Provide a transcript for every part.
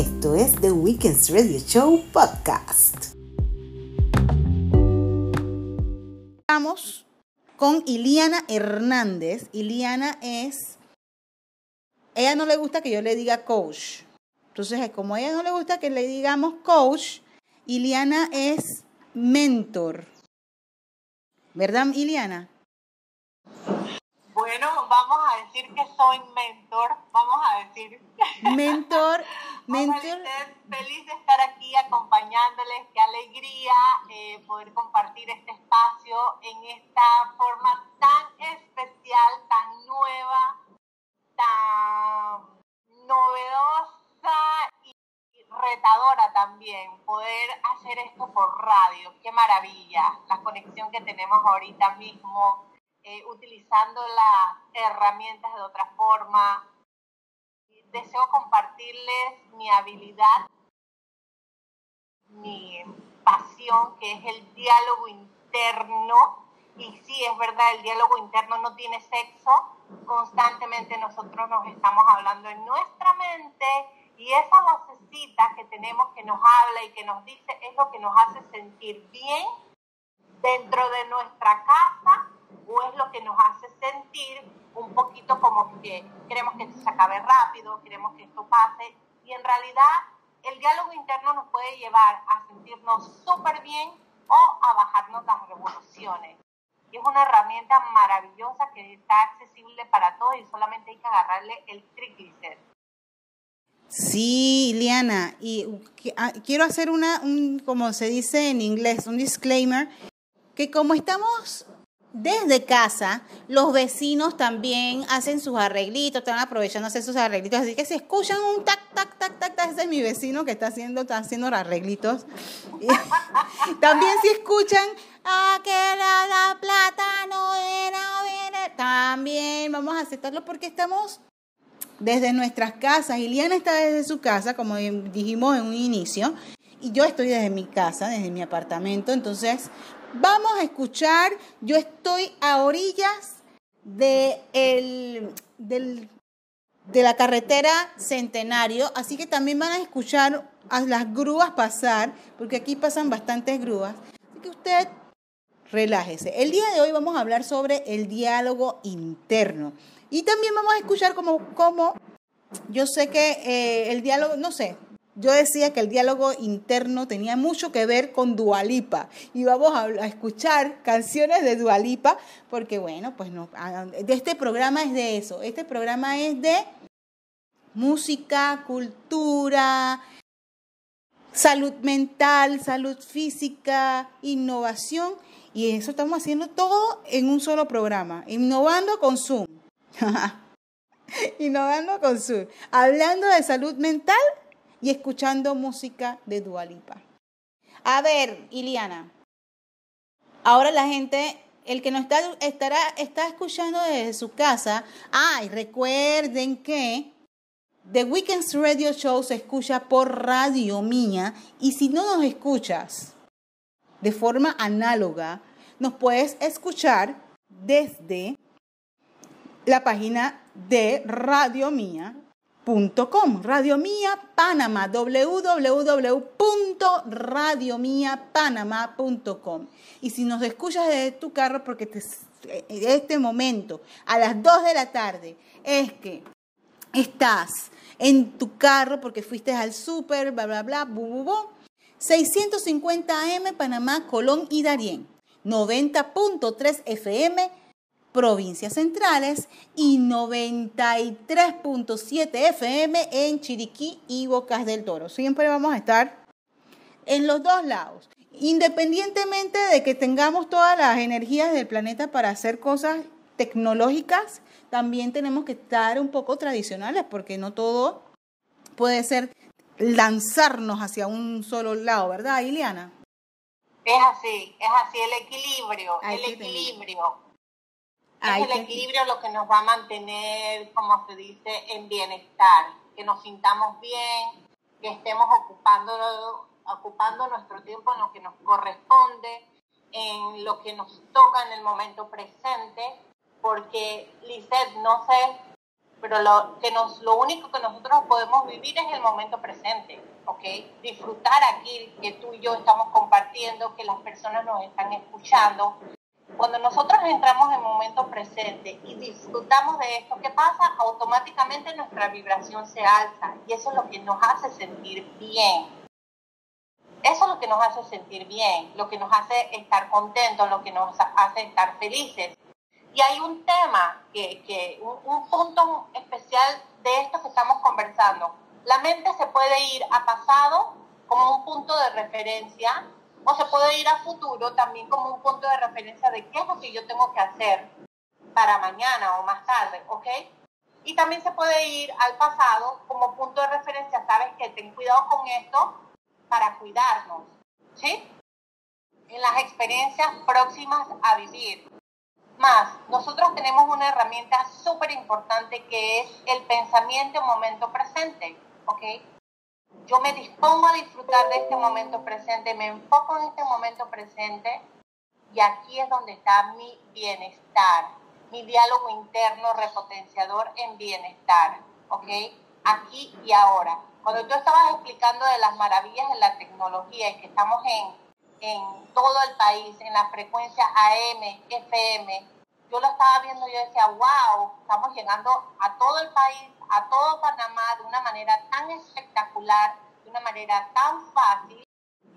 Esto es The Weekends Radio Show Podcast. Estamos con Iliana Hernández. Iliana es... Ella no le gusta que yo le diga coach. Entonces, como a ella no le gusta que le digamos coach, Iliana es mentor. ¿Verdad, Iliana? Bueno, vamos a decir que soy mentor, vamos a decir. Mentor, mentor. Feliz, de estar aquí acompañándoles, qué alegría eh, poder compartir este espacio en esta forma tan especial, tan nueva, tan novedosa y retadora también, poder hacer esto por radio, qué maravilla, la conexión que tenemos ahorita mismo eh, utilizando las herramientas de otra forma. Deseo compartirles mi habilidad, mi pasión, que es el diálogo interno. Y sí, es verdad, el diálogo interno no tiene sexo. Constantemente nosotros nos estamos hablando en nuestra mente y esa vocecita que tenemos que nos habla y que nos dice es lo que nos hace sentir bien dentro de nuestra casa o es lo que nos hace sentir un poquito como que queremos que esto se acabe rápido, queremos que esto pase y en realidad el diálogo interno nos puede llevar a sentirnos súper bien o a bajarnos las revoluciones. Y es una herramienta maravillosa que está accesible para todos y solamente hay que agarrarle el triglycer. Sí, Liana, y ah, quiero hacer una, un, como se dice en inglés, un disclaimer, que como estamos desde casa, los vecinos también hacen sus arreglitos, están aprovechando hacer sus arreglitos. Así que si escuchan un tac, tac, tac, tac, tac, ese es mi vecino que está haciendo, está haciendo arreglitos. también si escuchan, ah, que la, la plata no era, viene, también vamos a aceptarlo porque estamos desde nuestras casas. Iliana está desde su casa, como dijimos en un inicio, y yo estoy desde mi casa, desde mi apartamento. Entonces, Vamos a escuchar, yo estoy a orillas de, el, de la carretera Centenario, así que también van a escuchar a las grúas pasar, porque aquí pasan bastantes grúas. Así que usted relájese. El día de hoy vamos a hablar sobre el diálogo interno. Y también vamos a escuchar como, como yo sé que eh, el diálogo, no sé, yo decía que el diálogo interno tenía mucho que ver con Dualipa y vamos a, escuchar canciones de Dualipa porque bueno, pues no, de este programa es de eso, este programa es de música, cultura, salud mental, salud física, innovación y eso estamos haciendo todo en un solo programa, innovando con Zoom. innovando con Zoom. Hablando de salud mental y escuchando música de Dualipa. A ver, Iliana, ahora la gente, el que nos está, estará, está escuchando desde su casa, ay, recuerden que The Weekends Radio Show se escucha por Radio Mía y si no nos escuchas de forma análoga, nos puedes escuchar desde la página de Radio Mía Radio Mía Panamá, www.radiomiapanamá.com. Y si nos escuchas desde tu carro, porque en este momento, a las 2 de la tarde, es que estás en tu carro porque fuiste al súper, bla, bla, bla, bu, bu. 650 AM Panamá, Colón y Darién. 90.3 FM provincias centrales y 93.7 FM en Chiriquí y Bocas del Toro. Siempre vamos a estar en los dos lados. Independientemente de que tengamos todas las energías del planeta para hacer cosas tecnológicas, también tenemos que estar un poco tradicionales porque no todo puede ser lanzarnos hacia un solo lado, ¿verdad, Iliana? Es así, es así, el equilibrio, el equilibrio. Es el equilibrio lo que nos va a mantener, como se dice, en bienestar, que nos sintamos bien, que estemos ocupando, ocupando nuestro tiempo en lo que nos corresponde, en lo que nos toca en el momento presente, porque Lisette, no sé pero lo, que nos, lo único que nosotros podemos vivir es el momento presente, ¿ok? Disfrutar aquí que tú y yo estamos compartiendo, que las personas nos están escuchando. Cuando nosotros entramos en momento presente y disfrutamos de esto, ¿qué pasa? Automáticamente nuestra vibración se alza y eso es lo que nos hace sentir bien. Eso es lo que nos hace sentir bien, lo que nos hace estar contentos, lo que nos hace estar felices. Y hay un tema, que, que un, punto especial de esto que estamos conversando. La mente se puede ir a pasado como un punto de referencia o se puede ir a futuro también como un punto de referencia de qué es lo que yo tengo que hacer para mañana o más tarde, ¿ok? Y también se puede ir al pasado como punto de referencia, sabes que ten cuidado con esto para cuidarnos, ¿sí? En las experiencias próximas a vivir. Más, nosotros tenemos una herramienta súper importante que es el pensamiento momento presente, ¿ok? Yo me dispongo a disfrutar de este momento presente, me enfoco en este momento presente y aquí es donde está mi bienestar, mi diálogo interno repotenciador en bienestar, ¿ok? Aquí y ahora. Cuando tú estabas explicando de las maravillas de la tecnología y que estamos en en todo el país, en la frecuencia AM, FM. Yo lo estaba viendo y yo decía, wow, estamos llegando a todo el país, a todo Panamá de una manera tan espectacular, de una manera tan fácil.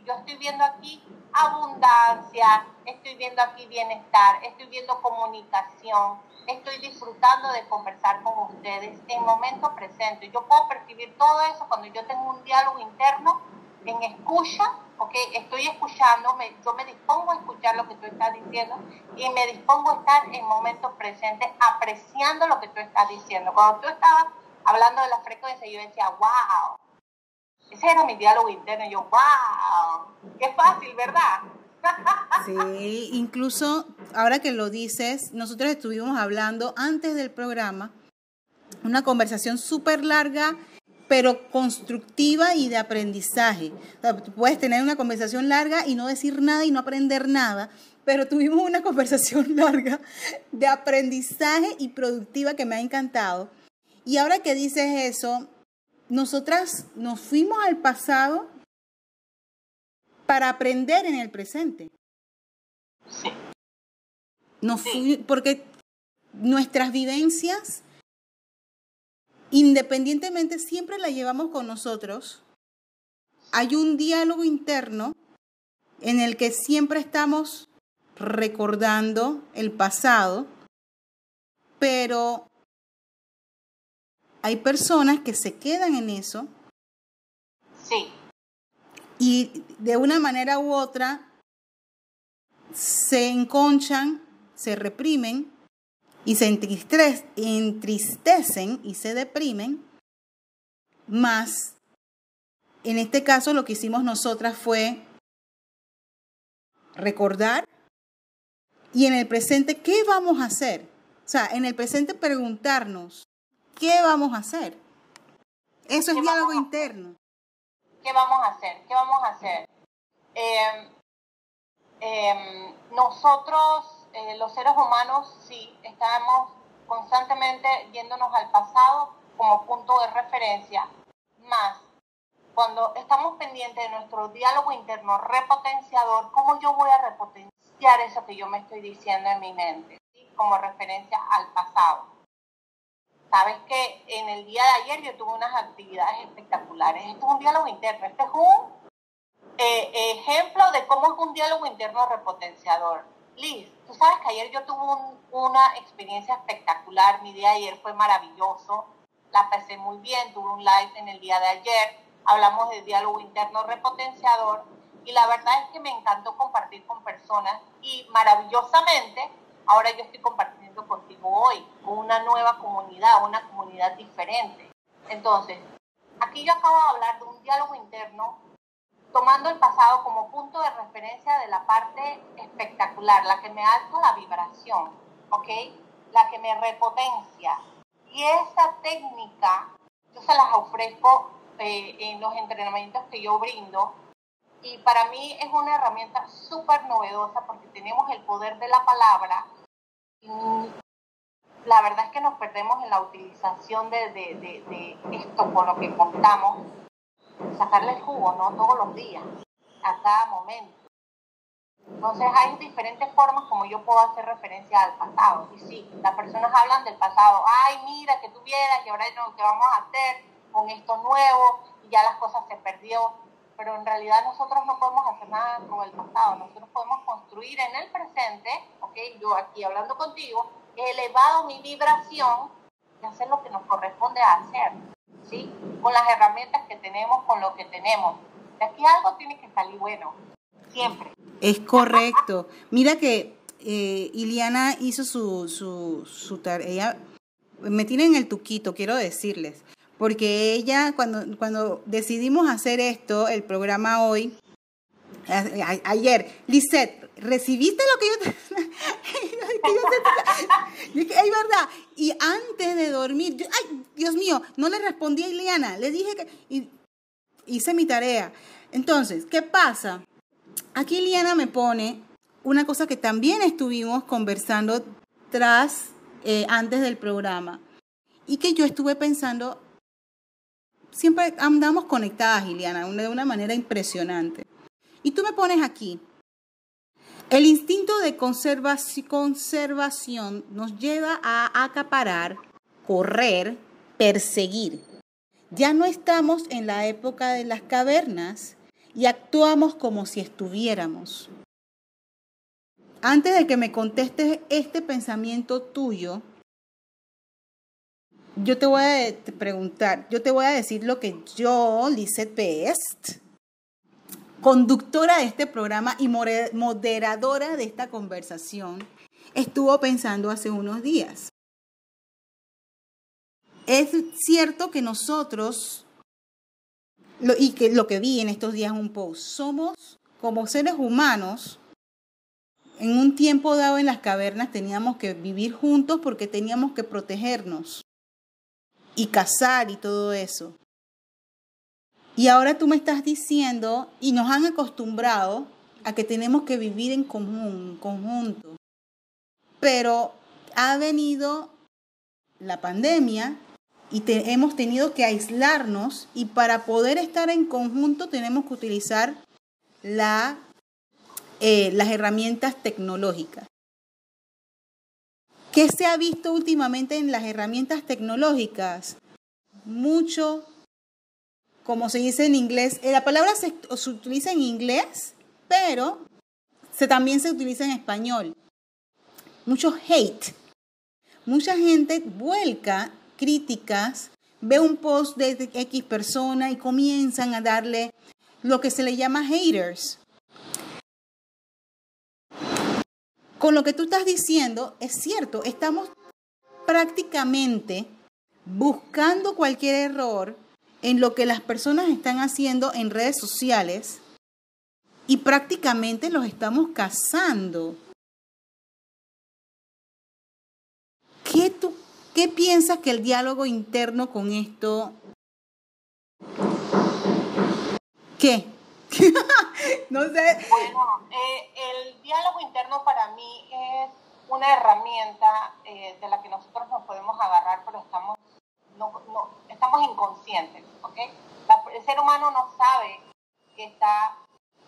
Yo estoy viendo aquí abundancia, estoy viendo aquí bienestar, estoy viendo comunicación, estoy disfrutando de conversar con ustedes en momento presente. Yo puedo percibir todo eso cuando yo tengo un diálogo interno en escucha ok, estoy escuchando, yo me dispongo a escuchar lo que tú estás diciendo y me dispongo a estar en momentos presentes apreciando lo que tú estás diciendo. Cuando tú estabas hablando de la frecuencia, yo decía, wow, ese era mi diálogo interno, yo, wow, qué fácil, ¿verdad? Sí, incluso ahora que lo dices, nosotros estuvimos hablando antes del programa, una conversación súper larga pero constructiva y de aprendizaje. puedes tener una conversación larga y no decir nada y no aprender nada, pero tuvimos una conversación larga de aprendizaje y productiva que me ha encantado. Y ahora que dices eso, nosotras nos fuimos al pasado para aprender en el presente. Sí. porque nuestras vivencias independientemente siempre la llevamos con nosotros, hay un diálogo interno en el que siempre estamos recordando el pasado, pero hay personas que se quedan en eso. Sí. Y de una manera u otra se enconchan, se reprimen y se entristecen y se deprimen, más en este caso lo que hicimos nosotras fue recordar y en el presente, ¿qué vamos a hacer? O sea, en el presente preguntarnos, ¿qué vamos a hacer? Eso es diálogo interno. ¿Qué vamos a hacer? ¿Qué vamos a hacer? Em, em, nosotros eh, los seres humanos sí estamos constantemente yéndonos al pasado como punto de referencia, más cuando estamos pendientes de nuestro diálogo interno repotenciador, ¿cómo yo voy a repotenciar eso que yo me estoy diciendo en mi mente? Como referencia al pasado. Sabes que en el día de ayer yo tuve unas actividades espectaculares. Esto es un diálogo interno. Este es un eh, ejemplo de cómo es un diálogo interno repotenciador. Liz, tú sabes que ayer yo tuve una experiencia espectacular, mi día de ayer fue maravilloso, la pasé muy bien, tuve un live en el día de ayer, hablamos de diálogo interno repotenciador y la verdad es que me encantó compartir con personas y maravillosamente ahora yo estoy compartiendo contigo hoy con una nueva comunidad, una comunidad diferente. Entonces, aquí yo acabo de hablar de un diálogo interno tomando el pasado como punto de referencia de la parte espectacular, la que me alza la vibración, ¿ok? La que me repotencia. Y esa técnica yo se las ofrezco eh, en los entrenamientos que yo brindo. Y para mí es una herramienta súper novedosa porque tenemos el poder de la palabra. la verdad es que nos perdemos en la utilización de, de, de esto con lo que contamos, sacarle el jugo, ¿no? Todos los días, a cada momento. Entonces hay diferentes formas como yo puedo hacer referencia al pasado. Y sí, las personas hablan del pasado. Ay, mira, que tuvieras y ahora no, ¿qué vamos a hacer con esto nuevo? Y ya las cosas se perdió. Pero en realidad nosotros no podemos hacer nada con el pasado. Nosotros podemos construir en el presente, ¿ok? Yo aquí hablando contigo, he elevado mi vibración y hacer lo que nos corresponde hacer, Con las herramientas que tenemos, con lo que tenemos. De aquí algo tiene que salir bueno, siempre. Es correcto. Mira que eh, Iliana hizo su, su, su tarea. Me tiene en el tuquito, quiero decirles. Porque ella, cuando, cuando decidimos hacer esto, el programa hoy, ayer, Lisette, ¿recibiste lo que yo te... Es verdad. Y antes de dormir, yo, ay, Dios mío, no le respondí a Iliana. Le dije que... Y, hice mi tarea. Entonces, ¿qué pasa? Aquí Liana me pone una cosa que también estuvimos conversando tras, eh, antes del programa, y que yo estuve pensando, siempre andamos conectadas, Iliana, de una manera impresionante. Y tú me pones aquí, el instinto de conservación nos lleva a acaparar, correr, perseguir. Ya no estamos en la época de las cavernas y actuamos como si estuviéramos. Antes de que me contestes este pensamiento tuyo, yo te voy a preguntar, yo te voy a decir lo que yo, Lizeth Best, conductora de este programa y moderadora de esta conversación, estuvo pensando hace unos días. Es cierto que nosotros y que lo que vi en estos días un post, somos como seres humanos, en un tiempo dado en las cavernas teníamos que vivir juntos porque teníamos que protegernos y cazar y todo eso. Y ahora tú me estás diciendo, y nos han acostumbrado a que tenemos que vivir en común, conjunto. Pero ha venido la pandemia y hemos tenido que aislarnos y para poder estar en conjunto tenemos que utilizar eh, las herramientas tecnológicas. ¿Qué se ha visto últimamente en las herramientas tecnológicas? Mucho, como se dice en inglés, eh, la palabra se, utiliza en inglés, pero se, también se utiliza en español. Mucho hate. Mucha gente vuelca críticas, ve un post de X persona y comienzan a darle lo que se le llama haters. Con lo que tú estás diciendo, es cierto, estamos prácticamente buscando cualquier error en lo que las personas están haciendo en redes sociales y prácticamente los estamos cazando. ¿Qué tú ¿Qué piensas que el diálogo interno con esto... ¿Qué? no sé. Bueno, eh, el diálogo interno para mí es una herramienta eh, de la que nosotros nos podemos agarrar, pero estamos, no, no, estamos inconscientes, ¿ok? el ser humano no sabe que está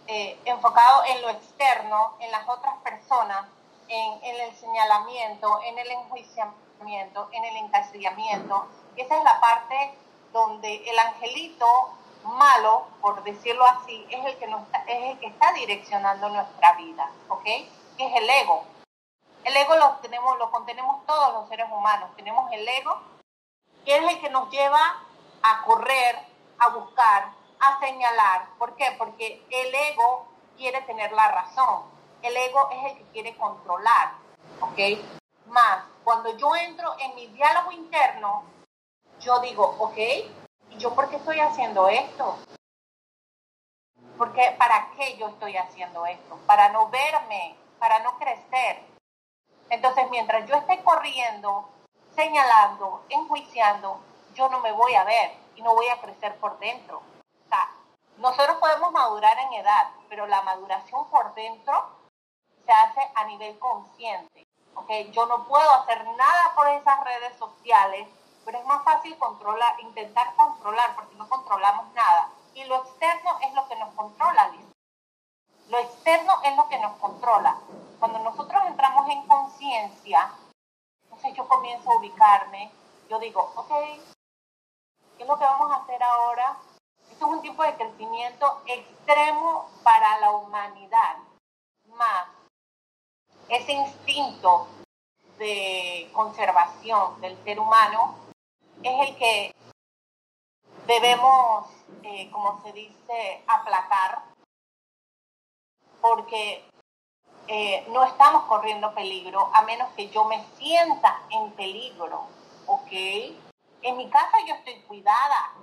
eh, enfocado en lo externo, en las otras personas, en, en el señalamiento, en el enjuiciamiento en el encasillamiento. Esa es la parte donde el angelito malo, por decirlo así, es el que, nos está, es el que está direccionando nuestra vida, ¿ok? Que es el ego. El ego lo, tenemos, lo contenemos todos los seres humanos. Tenemos el ego, que es el que nos lleva a correr, a buscar, a señalar. ¿Por qué? Porque el ego quiere tener la razón. El ego es el que quiere controlar, ¿ok? Más, cuando yo entro en mi diálogo interno, yo digo, ok, ¿y yo por qué estoy haciendo esto? Porque, ¿Para qué yo estoy haciendo esto? Para no verme, para no crecer. Entonces, mientras yo esté corriendo, señalando, enjuiciando, yo no me voy a ver y no voy a crecer por dentro. O sea, nosotros podemos madurar en edad, pero la maduración por dentro se hace a nivel consciente. ¿okay? Yo no puedo hacer nada por esas redes sociales, pero es más fácil controlar, intentar controlar, porque no controlamos nada. Y lo externo es lo que nos controla, Liz. Lo externo es lo que nos controla. Cuando nosotros entramos en conciencia, entonces yo comienzo a ubicarme, yo digo, ok, ¿qué es lo que vamos a hacer ahora? Esto es un tipo de crecimiento extremo para la humanidad, más ese instinto de conservación del ser humano es el que debemos, eh, como se dice, aplacar, porque eh, no estamos corriendo peligro a menos que yo me sienta en peligro, ¿ok? En mi casa yo estoy cuidada.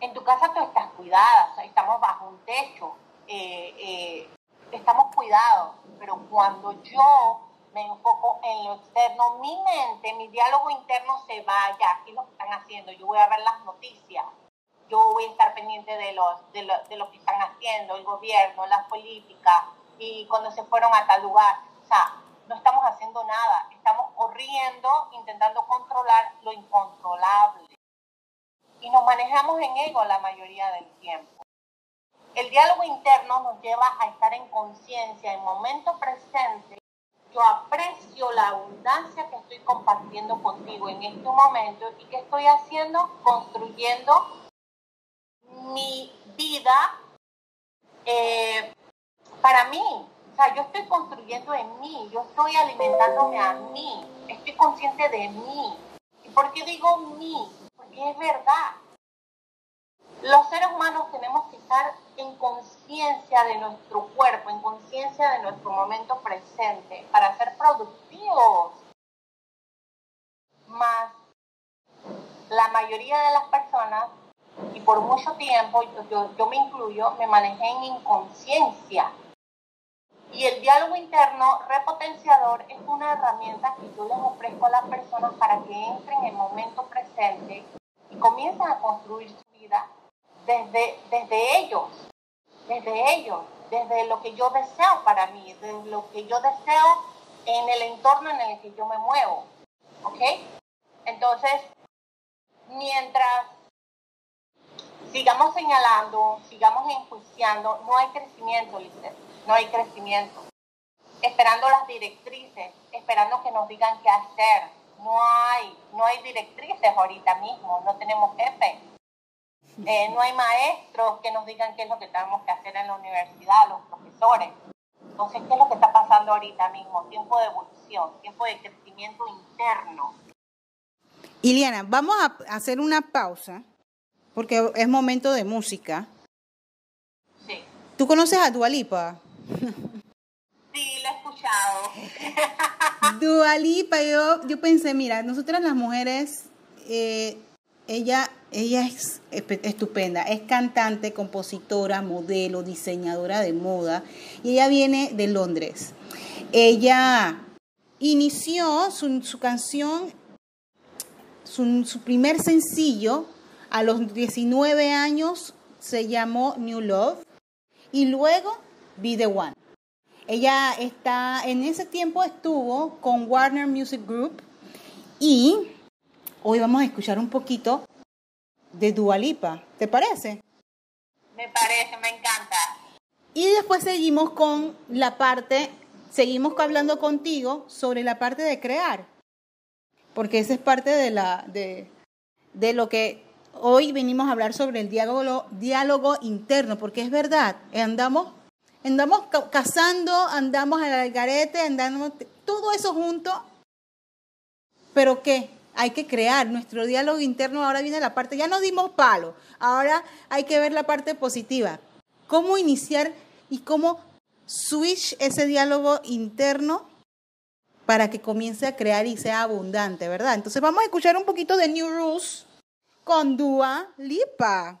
En tu casa tú estás cuidada, estamos bajo un techo, eh, estamos cuidados, pero cuando yo me enfoco en lo externo, mi mente, mi diálogo interno se vaya, ¿qué es lo que están haciendo? Yo voy a ver las noticias, yo voy a estar pendiente de, los, de, lo, de lo que están haciendo, el gobierno, las políticas, y cuando se fueron a tal lugar. O sea, no estamos haciendo nada, estamos corriendo, intentando controlar lo incontrolable. Y nos manejamos en ego la mayoría del tiempo. El diálogo interno nos lleva a estar en conciencia, en momento presente, yo aprecio la abundancia que estoy compartiendo contigo en este momento y que estoy haciendo, construyendo mi vida eh, para mí. O sea, yo estoy construyendo en mí, yo estoy alimentándome a mí, estoy consciente de mí. ¿Y por qué digo mí? Porque es verdad. Los seres humanos tenemos que estar en conciencia de nuestro cuerpo, en conciencia de nuestro momento presente, para ser productivos. Más la mayoría de las personas, y por mucho tiempo, yo, me incluyo, me manejé en inconsciencia. Y el diálogo interno repotenciador es una herramienta que yo les ofrezco a las personas para que entren en el momento presente y comiencen a construir su vida desde, desde ellos, desde ellos, desde lo que yo deseo para mí, desde lo que yo deseo en el entorno en el que yo me muevo. ¿Ok? Entonces, mientras sigamos señalando, sigamos enjuiciando, no hay crecimiento, Lizeth, no hay crecimiento. Esperando las directrices, esperando que nos digan qué hacer. No hay, no hay directrices ahorita mismo, no tenemos jefes eh, no hay maestros que nos digan qué es lo que tenemos que hacer en la universidad, los profesores. Entonces, ¿qué es lo que está pasando ahorita mismo? Tiempo de evolución, tiempo de crecimiento interno. Iliana, vamos a hacer una pausa porque es momento de música. Sí. ¿Tú conoces a Dualipa? Sí, la he escuchado. Dualipa, yo, yo pensé, mira, nosotras las mujeres, eh, ella ella es estupenda, es cantante, compositora, modelo, diseñadora de moda y ella viene de Londres. Ella inició su, canción, su, su, primer sencillo a los 19 años se llamó New Love y luego Be the One. Ella está, en ese tiempo estuvo con Warner Music Group y hoy vamos a escuchar un poquito de Dualipa. ¿Te parece? Me parece, me encanta. Y después seguimos con la parte, seguimos hablando contigo sobre la parte de crear. Porque esa es parte de, la, de, de lo que hoy venimos a hablar sobre el diálogo, diálogo interno, porque es verdad, andamos, andamos cazando, andamos al algarete, andamos todo eso junto, pero ¿qué? hay que crear nuestro diálogo interno. Ahora viene la parte, ya nos dimos palo, ahora hay que ver la parte positiva. ¿Cómo iniciar y cómo switch ese diálogo interno para que comience a crear y sea abundante, ¿verdad? Entonces vamos a escuchar un poquito de New Rules con Dua Lipa.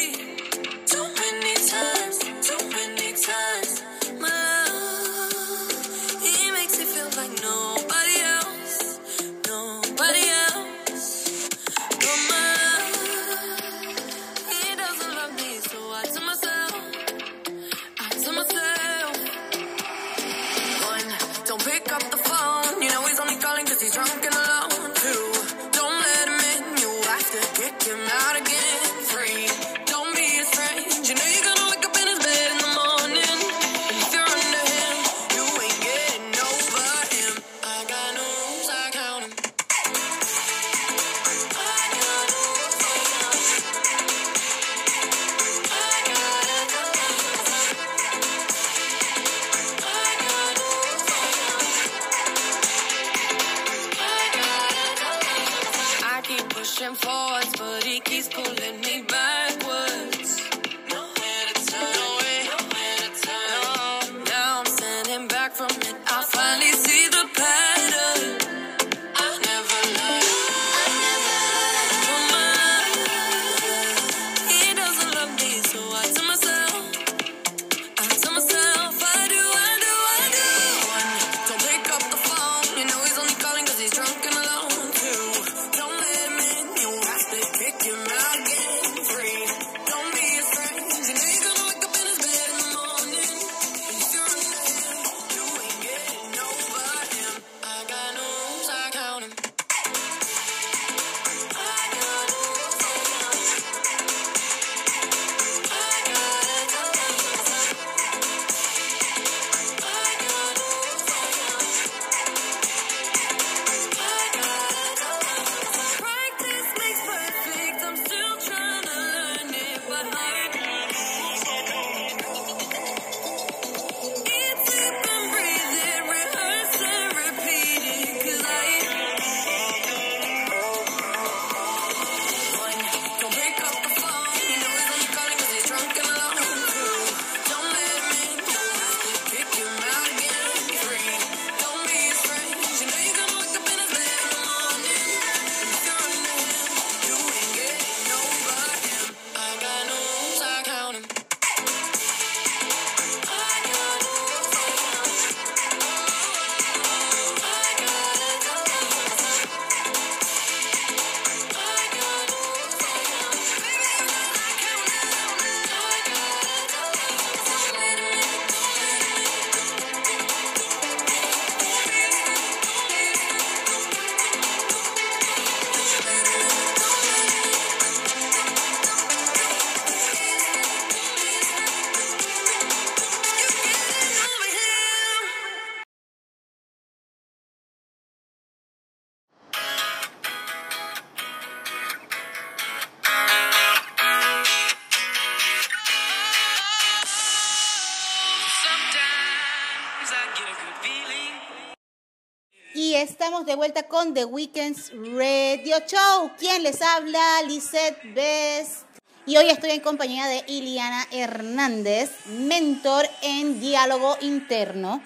De vuelta con The Weekends Radio Show. ¿Quién les habla? Lisette Best. Y hoy estoy en compañía de Iliana Hernández, mentor en diálogo interno.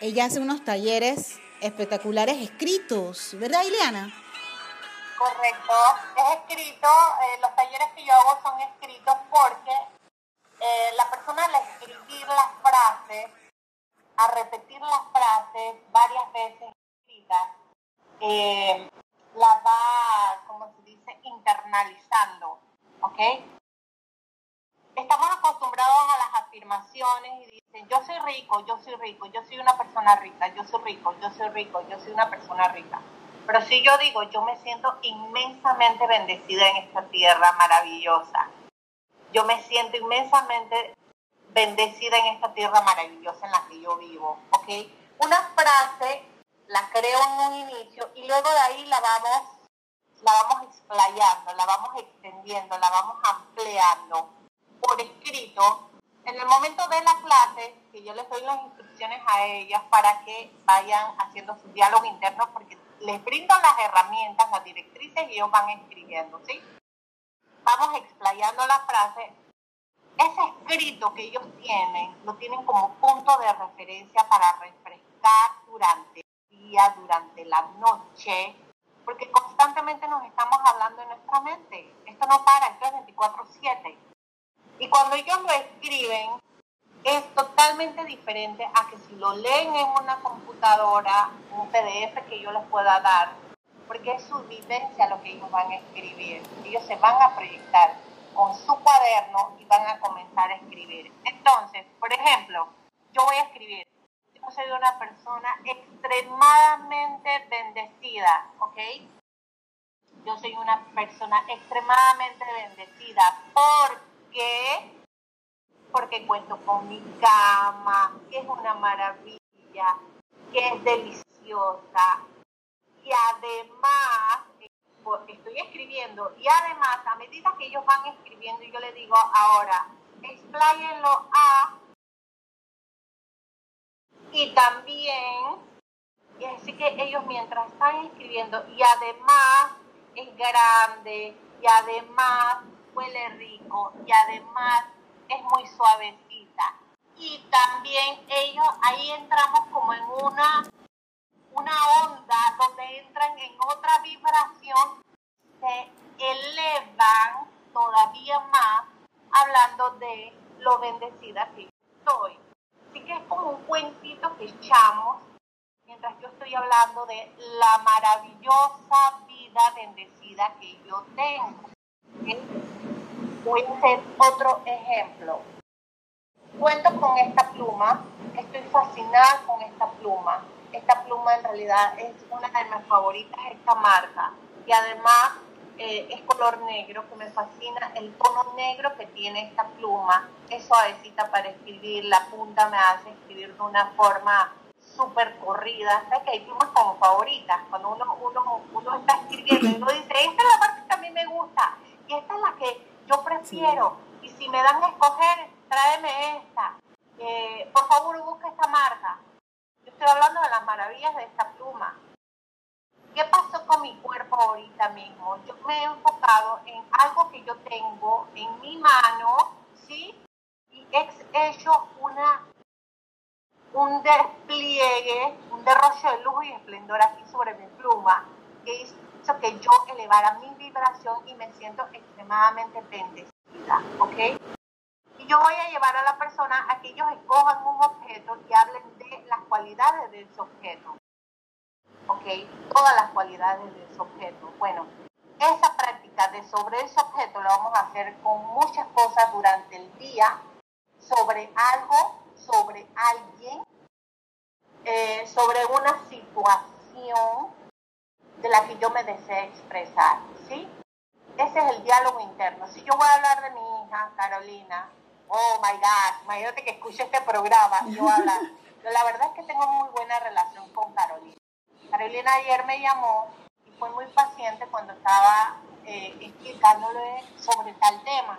Ella hace unos talleres espectaculares escritos, ¿verdad, Iliana? Correcto, es escrito, eh, los talleres que yo hago son escritos porque eh, la persona al escribir las frases, a repetir las frases varias veces eh, la va, como se dice, internalizando, ¿ok? Estamos acostumbrados a las afirmaciones y dicen, yo soy rico, yo soy rico, yo soy una persona rica, yo soy rico, yo soy rico, yo soy una persona rica. Pero si yo digo, yo me siento inmensamente bendecida en esta tierra maravillosa. Yo me siento inmensamente bendecida en esta tierra maravillosa en la que yo vivo, ¿ok? Una frase la creo en un inicio y luego de ahí la vamos, la vamos explayando, la vamos extendiendo, la vamos ampliando por escrito. En el momento de la clase, que yo les doy las instrucciones a ellas para que vayan haciendo su diálogo interno, porque les brindo las herramientas, las directrices y ellos van escribiendo, ¿sí? Vamos explayando la frase. Ese escrito que ellos tienen, lo tienen como punto de referencia para refrescar durante día, durante la noche, porque constantemente nos estamos hablando en nuestra mente. Esto no para, esto es 24/7. Y cuando ellos lo escriben, es totalmente diferente a que si lo leen en una computadora, un PDF que yo les pueda dar, porque es su vivencia lo que ellos van a escribir. Ellos se van a proyectar con su cuaderno y van a comenzar a escribir. Entonces, por ejemplo, yo voy a escribir, soy una persona extremadamente bendecida, ¿ok? Yo soy una persona extremadamente bendecida porque porque cuento con mi cama, que es una maravilla, que es deliciosa. Y además, estoy escribiendo, y además, a medida que ellos van escribiendo, yo les digo ahora, expláyenlo a, y también, y así que ellos mientras están escribiendo, y además es grande, y además huele rico, y además es muy suavecita. Y también ellos, ahí entramos como en una, una onda donde entran en otra vibración, se elevan todavía más hablando de lo bendecida que estoy. Así es como un cuentito que echamos mientras yo estoy hablando de la maravillosa vida bendecida que yo tengo. Voy a hacer otro ejemplo. Cuento con esta pluma, estoy fascinada con esta pluma. Esta pluma en realidad es una de mis favoritas, esta marca. Y además eh, es color negro, que me fascina el tono negro que tiene esta pluma. Es suavecita para escribir, la punta me hace escribir de una forma súper corrida. ¿Sabes que hay plumas como favoritas? Cuando uno, uno, uno está escribiendo y uno dice, esta es la parte que a mí me gusta y esta es la que yo prefiero. Y si me dan a escoger, tráeme esta. Eh, por favor, busca esta marca. Yo estoy hablando de las maravillas de esta pluma. ¿Qué pasó con mi cuerpo ahorita mismo? Yo me he enfocado en algo que yo tengo en mi mano, ¿sí? Y he hecho una, un despliegue, un derroche de luz y esplendor aquí sobre mi pluma, que hizo que yo elevara mi vibración y me siento extremadamente bendecida, ¿ok? Y yo voy a llevar a la persona a que ellos escojan un objeto y hablen de las cualidades de ese objeto, ¿ok? Todas las cualidades de ese objeto. Bueno, esa práctica de sobre ese objeto la vamos a hacer con muchas cosas durante el día, sobre algo, sobre alguien, eh, sobre una situación de la que yo me desee expresar, ¿sí? Ese es el diálogo interno. Si yo voy a hablar de mi hija, Carolina, oh my God, imagínate que escuche este programa y yo hablar. Pero la verdad es que tengo muy buena relación con Carolina. Carolina ayer me llamó y fue muy paciente cuando estaba eh, explicándole sobre tal tema.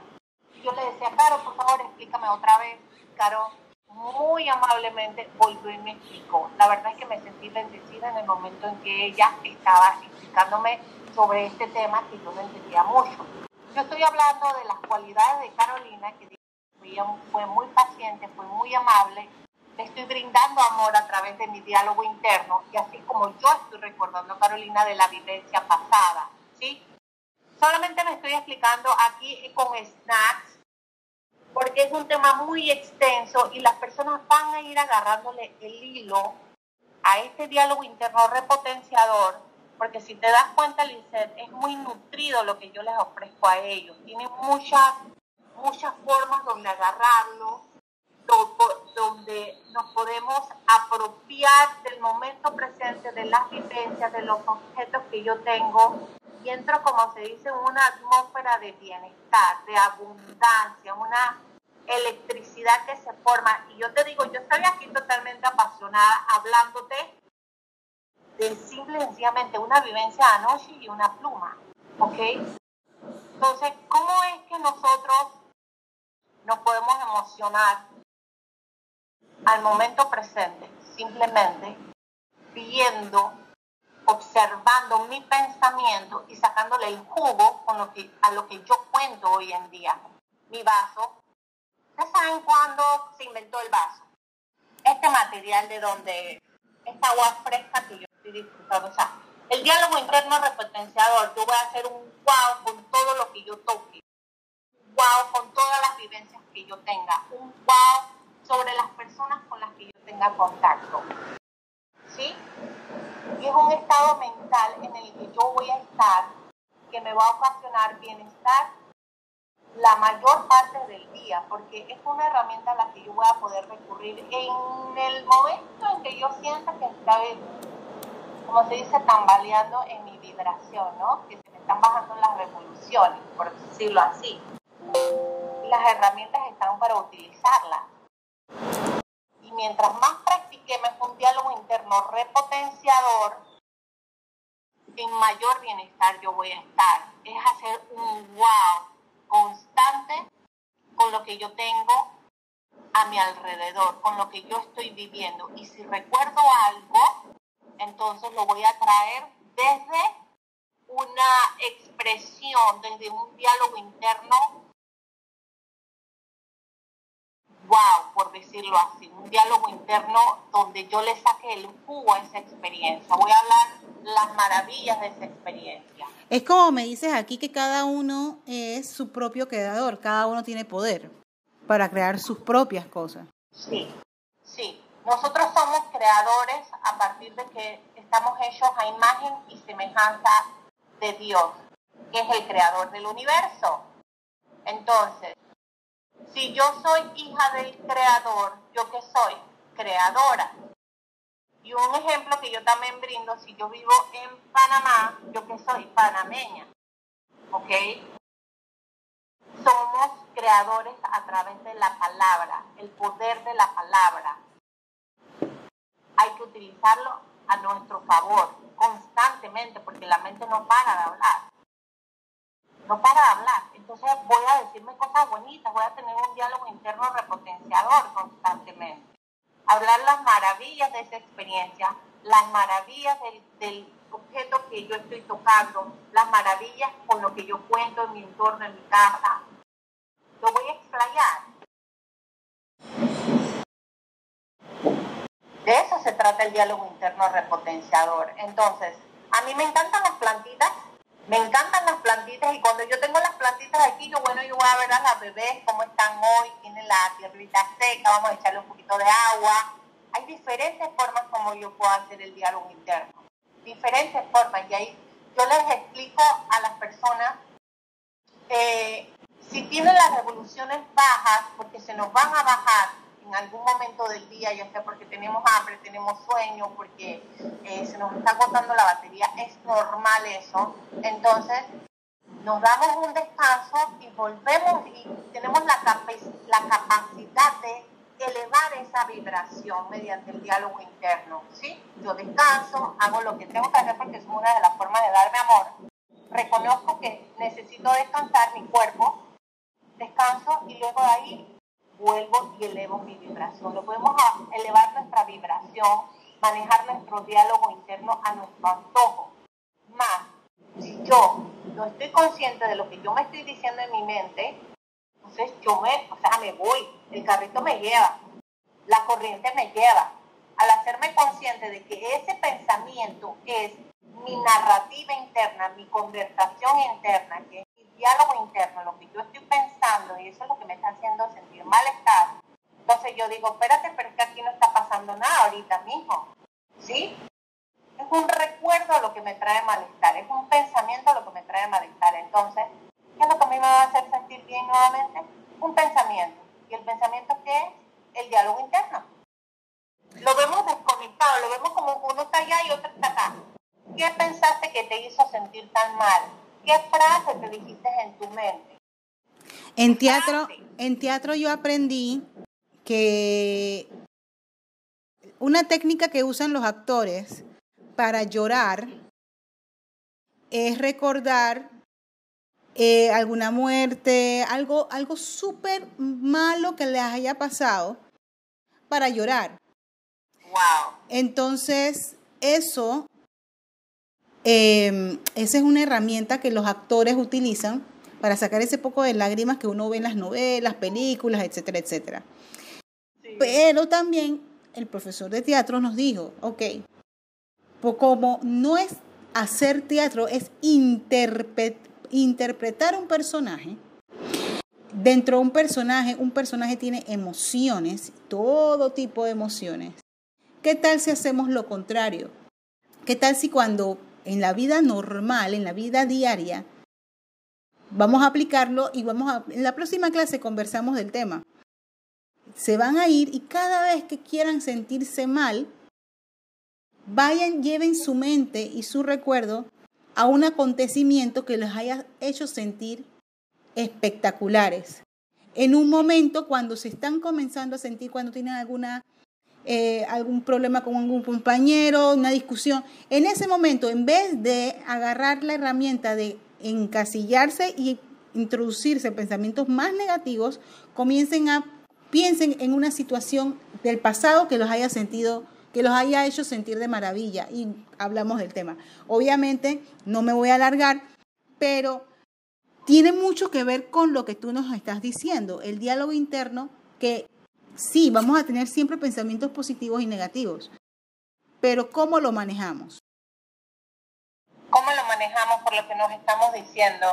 Yo le decía, Caro, por favor, explícame otra vez. Caro, muy amablemente volvió y me explicó. La verdad es que me sentí bendecida en el momento en que ella estaba explicándome sobre este tema que yo no entendía mucho. Yo estoy hablando de las cualidades de Carolina, que fue muy paciente, fue muy amable. Le estoy brindando amor a través de mi diálogo interno y así como yo estoy recordando a Carolina de la vivencia pasada, ¿sí? Solamente me estoy explicando aquí con snacks porque es un tema muy extenso y las personas van a ir agarrándole el hilo a este diálogo interno repotenciador, porque si te das cuenta, Lizeth, es muy nutrido lo que yo les ofrezco a ellos. Tiene muchas, muchas formas donde agarrarlo, donde nos podemos apropiar del momento presente, de las vivencias, de los objetos que yo tengo y entro, como se dice, una atmósfera de bienestar, de abundancia, una electricidad que se forma. Y yo te digo, yo estoy aquí totalmente apasionada hablándote de simple y sencillamente una vivencia de anoche y una pluma. ¿Ok? Entonces, ¿cómo es que nosotros nos podemos emocionar al momento presente? Simplemente viendo observando mi pensamiento y sacándole el jugo con lo que, a lo que yo cuento hoy en día. Mi vaso. ¿Ustedes saben cuándo se inventó el vaso? Este material de donde esta agua fresca que yo estoy disfrutando. O sea, El diálogo interno repotenciador, yo voy a hacer un wow con todo lo que yo toque, un wow con todas las vivencias que yo tenga, un wow sobre las personas con las que yo tenga contacto. ¿Sí? Y es un estado mental en el que yo voy a estar, que me va a ocasionar bienestar la mayor parte del día, porque es una herramienta a la que yo voy a poder recurrir en el momento en que yo sienta que está, como se dice, tambaleando en mi vibración, ¿no? Que se me están bajando las revoluciones, por decirlo así. Las herramientas están para utilizarlas. Mientras más practiquemos un diálogo interno repotenciador, en mayor bienestar yo voy a estar. Es hacer un wow constante con lo que yo tengo a mi alrededor, con lo que yo estoy viviendo. Y si recuerdo algo, entonces lo voy a traer desde una expresión, desde un diálogo interno, wow, por decirlo así, un diálogo interno donde yo le saque el jugo a esa experiencia. Voy a hablar las maravillas de esa experiencia. Es como me dices aquí que cada uno es su propio creador, cada uno tiene poder para crear sus propias cosas. Sí, sí. Nosotros somos creadores a partir de que estamos hechos a imagen y semejanza de Dios, que es el creador del universo. Entonces, si yo soy hija del creador, ¿yo qué soy? Creadora. Y un ejemplo que yo también brindo, si yo vivo en Panamá, yo que soy panameña, ¿ok? Somos creadores a través de la palabra, el poder de la palabra. Hay que utilizarlo a nuestro favor constantemente porque la mente no para de hablar. No para de hablar. Entonces voy a decirme cosas bonitas, voy a tener un diálogo interno repotenciador constantemente hablar las maravillas de esa experiencia, las maravillas del, objeto que yo estoy tocando, las maravillas con lo que yo cuento en mi entorno, en mi casa. Lo voy a explayar. De eso se trata el diálogo interno repotenciador. Entonces, a mí me encantan las plantitas me encantan las plantitas y cuando yo tengo las plantitas aquí, yo bueno, yo voy a ver a las bebés cómo están hoy, tienen la tierrita seca, vamos a echarle un poquito de agua. Hay diferentes formas como yo puedo hacer el diálogo interno, diferentes formas. Y ahí yo les explico a las personas, eh, si tienen las revoluciones bajas, porque se nos van a bajar en algún momento del día, ya sea porque tenemos hambre, tenemos sueño, porque eh, se nos está agotando la batería, es normal eso. Entonces, nos damos un descanso y volvemos y tenemos la, la capacidad de elevar esa vibración mediante el diálogo interno. ¿sí? Yo descanso, hago lo que tengo que hacer porque es una de las formas de darme amor. Reconozco que necesito descansar mi cuerpo, descanso y luego de ahí vuelvo y elevo mi vibración. Lo podemos elevar nuestra vibración, manejar nuestro diálogo interno a nuestro antojo. Más, si yo no estoy consciente de lo que yo me estoy diciendo en mi mente, entonces yo me, o sea, me voy, el carrito me lleva, la corriente me lleva. Al hacerme consciente de que ese pensamiento es mi narrativa interna, mi conversación interna, que diálogo interno, lo que yo estoy pensando, y eso es lo que me está haciendo sentir malestar, entonces yo digo, espérate, pero es que aquí no está pasando nada ahorita mismo. ¿Sí? Es un recuerdo lo que me trae malestar, es un pensamiento lo que me trae malestar. Entonces, ¿qué es lo que a mí me va a hacer sentir bien nuevamente? Un pensamiento. ¿Y el pensamiento qué es? El diálogo interno. Lo vemos desconectado, lo vemos como uno está allá y otro está acá. ¿Qué pensaste que te hizo sentir tan mal? ¿Qué frase te dijiste en tu mente? En teatro, en teatro yo aprendí que una técnica que usan los actores para llorar es recordar eh, alguna muerte, algo, algo súper malo que les haya pasado para llorar. Wow. Entonces, eso eh, esa es una herramienta que los actores utilizan para sacar ese poco de lágrimas que uno ve en las novelas, películas, etcétera, etcétera. Pero también el profesor de teatro nos dijo, ok, pues como no es hacer teatro es interpre- interpretar un personaje. Dentro de un personaje, un personaje tiene emociones, todo tipo de emociones. ¿Qué tal si hacemos lo contrario? ¿Qué tal si cuando en la vida normal, en la vida diaria, vamos a aplicarlo y vamos a, en la próxima clase conversamos del tema. Se van a ir y cada vez que quieran sentirse mal, vayan, lleven su mente y su recuerdo a un acontecimiento que les haya hecho sentir espectaculares. En un momento cuando se están comenzando a sentir, cuando tienen alguna, eh, algún problema con algún compañero, una discusión, en ese momento, en vez de agarrar la herramienta de encasillarse y introducirse pensamientos más negativos, comiencen a piensen en una situación del pasado que los haya sentido que los haya hecho sentir de maravilla. Y hablamos del tema. Obviamente no me voy a alargar, pero tiene mucho que ver con lo que tú nos estás diciendo, el diálogo interno que sí, vamos a tener siempre pensamientos positivos y negativos, pero ¿cómo lo manejamos? ¿Cómo lo manejamos por lo que nos estamos diciendo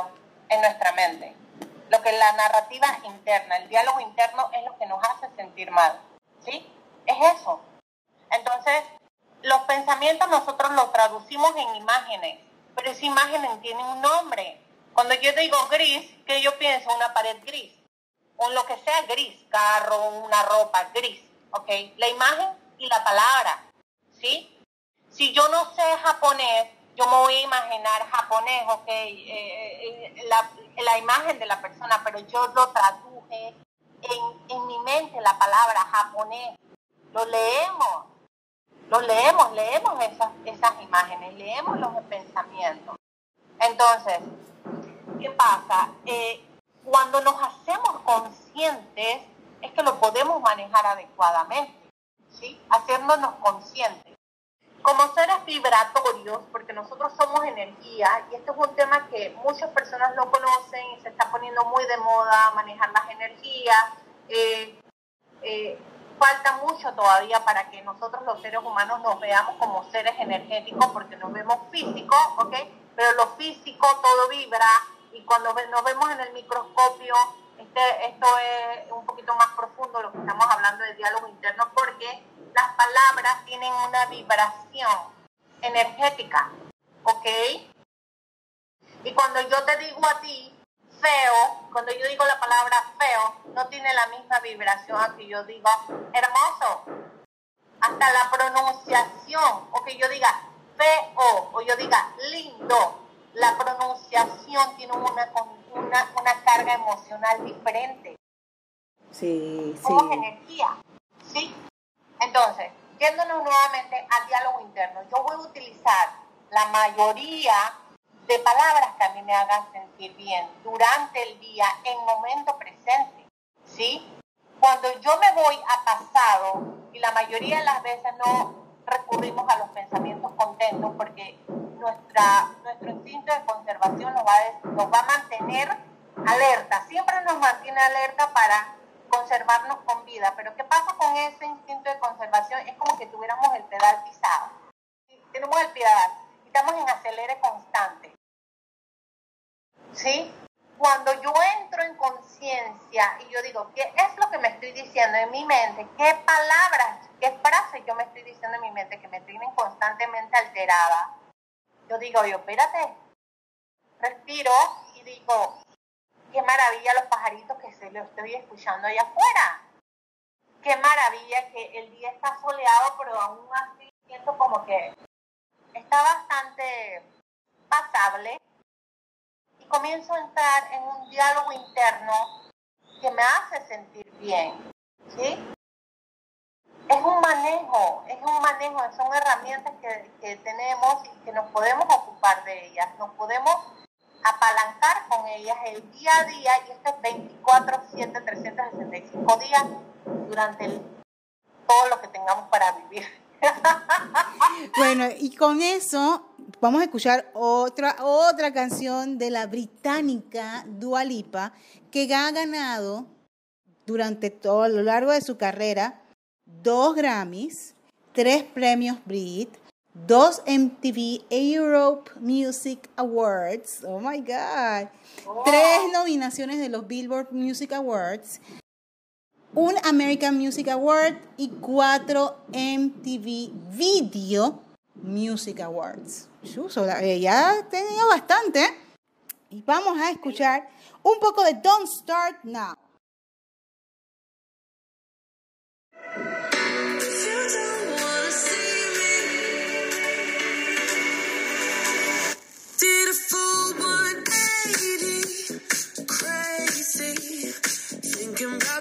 en nuestra mente? Lo que la narrativa interna, el diálogo interno es lo que nos hace sentir mal, ¿sí? Es eso. Entonces, los pensamientos nosotros los traducimos en imágenes, pero esa imagen tiene un nombre. Cuando yo digo gris, ¿qué yo pienso? Una pared gris, o lo que sea gris, carro, una ropa gris, ¿ok? La imagen y la palabra, ¿sí? Si yo no sé japonés, yo me voy a imaginar japonés, ¿ok? Eh, eh, la, la, imagen de la persona, pero yo lo traduje en, en mi mente la palabra japonés. Lo leemos, lo leemos, leemos esas, esas imágenes, leemos los pensamientos. Entonces, ¿qué pasa? Eh, cuando nos hacemos conscientes, es que lo podemos manejar adecuadamente, ¿sí? Haciéndonos conscientes. Como seres vibratorios, porque nosotros somos energía, y este es un tema que muchas personas no conocen y se está poniendo muy de moda, manejar las energías. Eh, eh, falta mucho todavía para que nosotros los seres humanos nos veamos como seres energéticos, porque nos vemos físicos, ¿ok? Pero lo físico todo vibra, y cuando nos vemos en el microscopio, este, esto es un poquito más profundo lo que estamos hablando de diálogo interno, porque las palabras tienen una vibración energética, ¿ok? Y cuando yo te digo a ti feo, cuando yo digo la palabra feo, no tiene la misma vibración a que yo digo hermoso. Hasta la pronunciación, o que yo diga feo, o yo diga lindo, la pronunciación tiene una, una, una carga emocional diferente. Sí, sí. Somos energía, ¿sí? Entonces, yéndonos nuevamente al diálogo interno, yo voy a utilizar la mayoría de palabras que a mí me hagan sentir bien durante el día, en momento presente, ¿sí? Cuando yo me voy a pasado, y la mayoría de las veces no recurrimos a los pensamientos contentos porque nuestra, nuestro instinto de conservación nos va, a, nos va a mantener alerta, siempre nos mantiene alerta para conservarnos con vida, pero ¿qué pasa con ese instinto de conservación? Es como que tuviéramos el pedal pisado. Tenemos el pedal y estamos en acelere constante. ¿Sí? Cuando yo entro en conciencia y yo digo, ¿qué es lo que me estoy diciendo en mi mente? ¿Qué palabras, qué frases yo me estoy diciendo en mi mente que me tienen constantemente alterada? Yo digo, yo, espérate, respiro y digo, qué maravilla los pajaritos que se lo estoy escuchando allá afuera. Qué maravilla que el día está soleado, pero aún así siento como que está bastante pasable. Y comienzo a entrar en un diálogo interno que me hace sentir bien. ¿Sí? Es un manejo, es un manejo, son herramientas que, que tenemos y que nos podemos ocupar de ellas. Nos podemos apalancar con ellas el día a día y esto es 24, 7, 365 días durante el, todo lo que tengamos para vivir. bueno, y con eso vamos a escuchar otra, otra canción de la británica Dua Lipa que ha ganado durante todo lo largo de su carrera dos Grammys, tres premios Brit, dos MTV Europe Music Awards, oh my God, tres nominaciones de los Billboard Music Awards, un American Music Award y cuatro MTV Video Music Awards. Eh, ya tenía bastante. ¿eh? Y vamos a escuchar un poco de Don't Start Now. looking right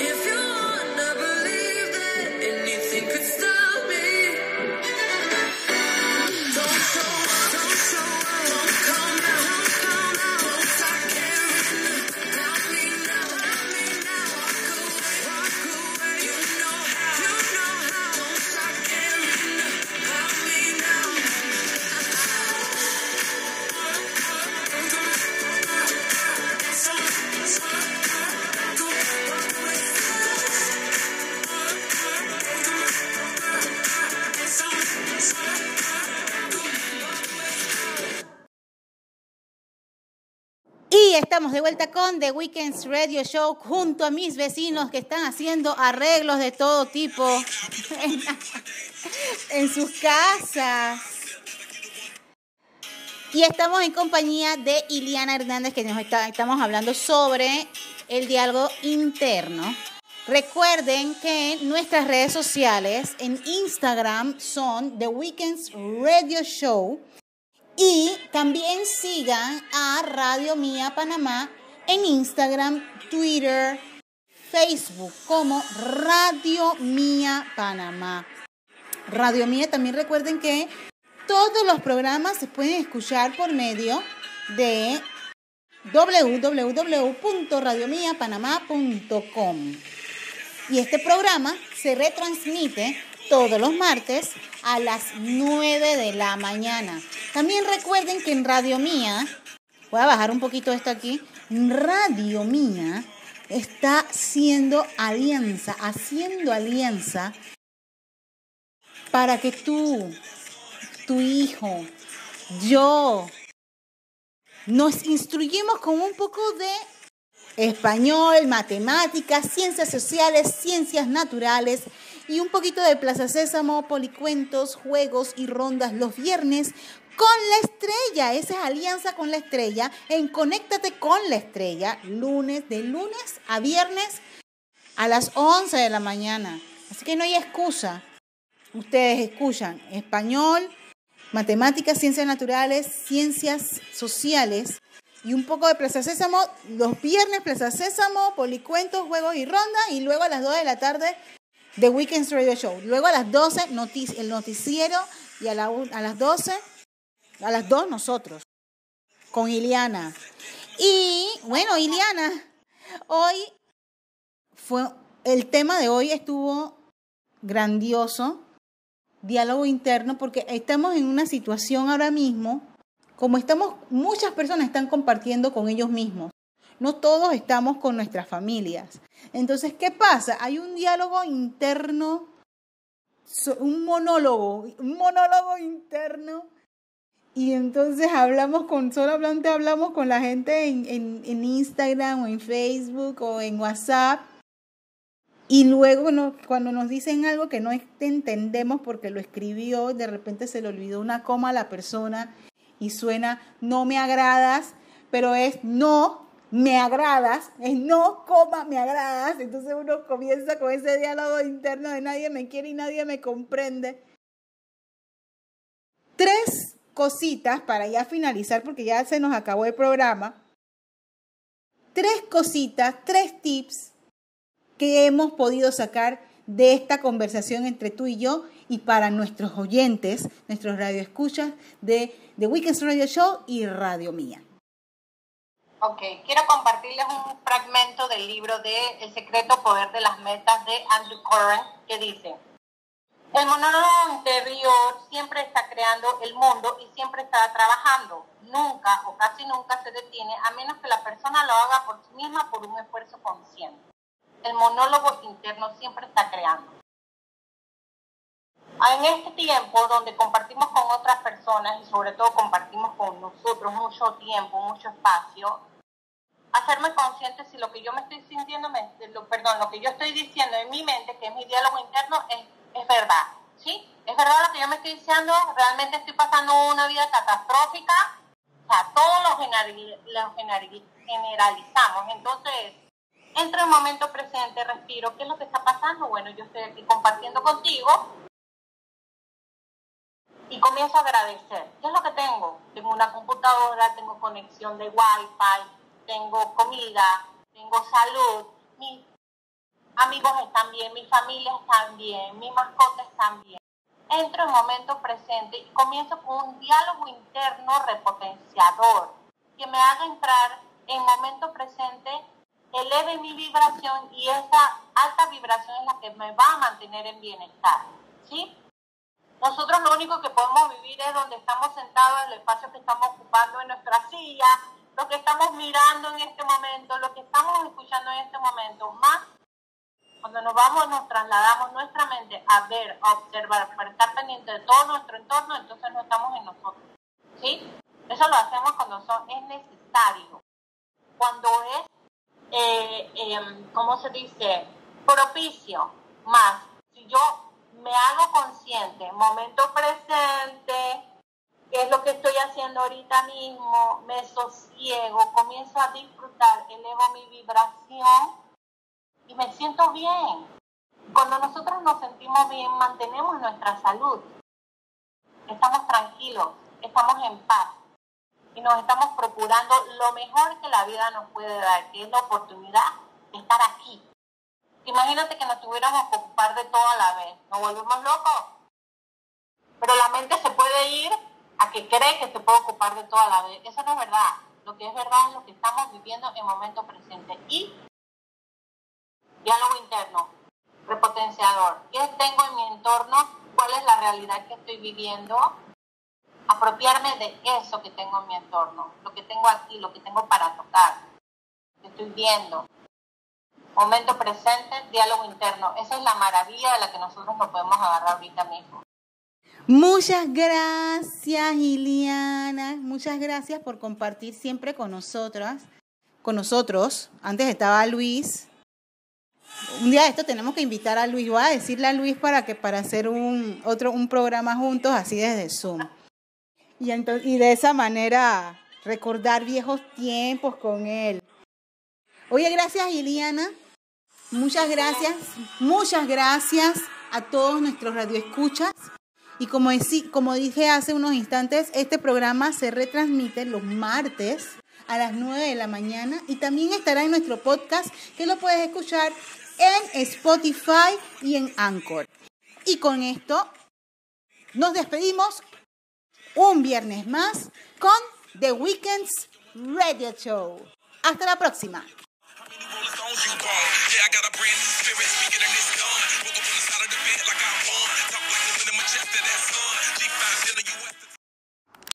if de vuelta con The Weekends Radio Show junto a mis vecinos que están haciendo arreglos de todo tipo en, sus casas. Y estamos en compañía de Iliana Hernández que nos está, estamos hablando sobre el diálogo interno. Recuerden que nuestras redes sociales en Instagram son The Weekends Radio Show. Y también sigan a Radio Mía Panamá en Instagram, Twitter, Facebook como Radio Mía Panamá. Radio Mía también recuerden que todos los programas se pueden escuchar por medio de www.radiomiapanamá.com. Y este programa se retransmite todos los martes a las 9 de la mañana. También recuerden que en Radio Mía, voy a bajar un poquito esto aquí, Radio Mía está haciendo alianza, haciendo alianza para que tú, tu hijo, yo, nos instruyemos con un poco de español, matemáticas, ciencias sociales, ciencias naturales y un poquito de Plaza Sésamo, policuentos, juegos y rondas los viernes con la estrella. Esa es alianza con la estrella en Conéctate con la estrella, lunes, de lunes a viernes a las 11 de la mañana. Así que no hay excusa. Ustedes escuchan español, matemáticas, ciencias naturales, ciencias sociales y un poco de Plaza Sésamo. Los viernes Plaza Sésamo, policuentos, juegos y ronda. Y luego a las 2 de la tarde The Weekends Radio Show. Luego a las 12 el noticiero y a, las 12, a las 2 nosotros, con Iliana. Y bueno, Iliana, hoy fue, el tema de hoy estuvo grandioso, diálogo interno, porque estamos en una situación ahora mismo, como estamos, muchas personas están compartiendo con ellos mismos. No todos estamos con nuestras familias. Entonces, ¿qué pasa? Hay un diálogo interno, un monólogo, un monólogo interno. Y entonces hablamos con, solamente hablamos con la gente en, en, en Instagram o en Facebook o en WhatsApp y luego cuando nos dicen algo que no entendemos porque lo escribió, de repente se le olvidó una coma a la persona y suena no me agradas, pero es no me agradas, es no coma me agradas. Entonces uno comienza con ese diálogo interno de nadie me quiere y nadie me comprende. Tres cositas para ya finalizar porque ya se nos acabó el programa. Tres cositas, tres tips ¿Qué hemos podido sacar de esta conversación entre tú y yo y para nuestros oyentes, nuestros radioescuchas de The Weekends Radio Show y Radio Mía. Ok, quiero compartirles un fragmento del libro de El secreto poder de las metas de Andrew Curran que dice, el monólogo interior siempre está creando el mundo y siempre está trabajando. Nunca o casi nunca se detiene a menos que la persona lo haga por sí misma por un esfuerzo consciente el monólogo interno siempre está creando. En este tiempo donde compartimos con otras personas y sobre todo compartimos con nosotros mucho tiempo, mucho espacio, hacerme consciente si lo que yo me estoy sintiendo, perdón, lo que yo estoy diciendo en mi mente, que es mi diálogo interno, es, es verdad. ¿Sí? Es verdad lo que yo me estoy diciendo, realmente estoy pasando una vida catastrófica. O sea, todos lo, generalizamos. Entonces, Entro en momento presente, respiro. ¿Qué es lo que está pasando? Bueno, yo estoy aquí compartiendo contigo y comienzo a agradecer. ¿Qué es lo que tengo? Tengo una computadora, tengo conexión de Wi-Fi, tengo comida, tengo salud, mis amigos están bien, mi familia está bien, mi mascota está bien. Entro en momento presente y comienzo con un diálogo interno repotenciador que me haga entrar en momento presente eleve mi vibración y esa alta vibración es la que me va a mantener en bienestar. ¿Sí? Nosotros lo único que podemos vivir es donde estamos sentados, el espacio que estamos ocupando en nuestra silla, lo que estamos mirando en este momento, lo que estamos escuchando en este momento, más cuando nos vamos, nos trasladamos nuestra mente a ver, a observar, para estar pendiente de todo nuestro entorno, entonces no estamos en nosotros. ¿Sí? Eso lo hacemos cuando son, es necesario. Cuando es eh, em, ¿cómo se dice? Propicio. Más, si yo me hago consciente, momento presente, qué es lo que estoy haciendo ahorita mismo, me sosiego, comienzo a disfrutar, elevo mi vibración y me siento bien. Cuando nosotros nos sentimos bien, mantenemos nuestra salud. Estamos tranquilos, estamos en paz y nos estamos procurando lo mejor que la vida nos puede dar, que es la oportunidad de estar aquí. Imagínate que nos tuviéramos que ocupar de todo a la vez, nos volvemos locos. Pero la mente se puede ir a que cree que se puede ocupar de todo a la vez. Eso no es verdad. Lo que es verdad es lo que estamos viviendo en momento presente. Y diálogo interno, repotenciador. ¿Qué tengo en mi entorno? ¿Cuál es la realidad que estoy viviendo? apropiarme de eso que tengo en mi entorno, lo que tengo aquí, lo que tengo para tocar, estoy viendo. Momento presente, diálogo interno. Esa es la maravilla de la que nosotros nos podemos agarrar ahorita mismo. Muchas gracias, Iliana. Muchas gracias por compartir siempre con nosotras, con nosotros. Antes estaba Luis. Un día de esto tenemos que invitar a Luis. Voy a decirle a Luis para que para hacer un otro un programa juntos así desde Zoom. Y, entonces, y de esa manera recordar viejos tiempos con él. Oye, gracias Iliana. Muchas gracias. Muchas gracias a todos nuestros radioescuchas. Y como, como dije hace unos instantes, este programa se retransmite los martes a las 9 de la mañana y también estará en nuestro podcast que lo puedes escuchar en Spotify y en Anchor. Y con esto nos despedimos un viernes más con The Weekends Radio Show. Hasta la próxima.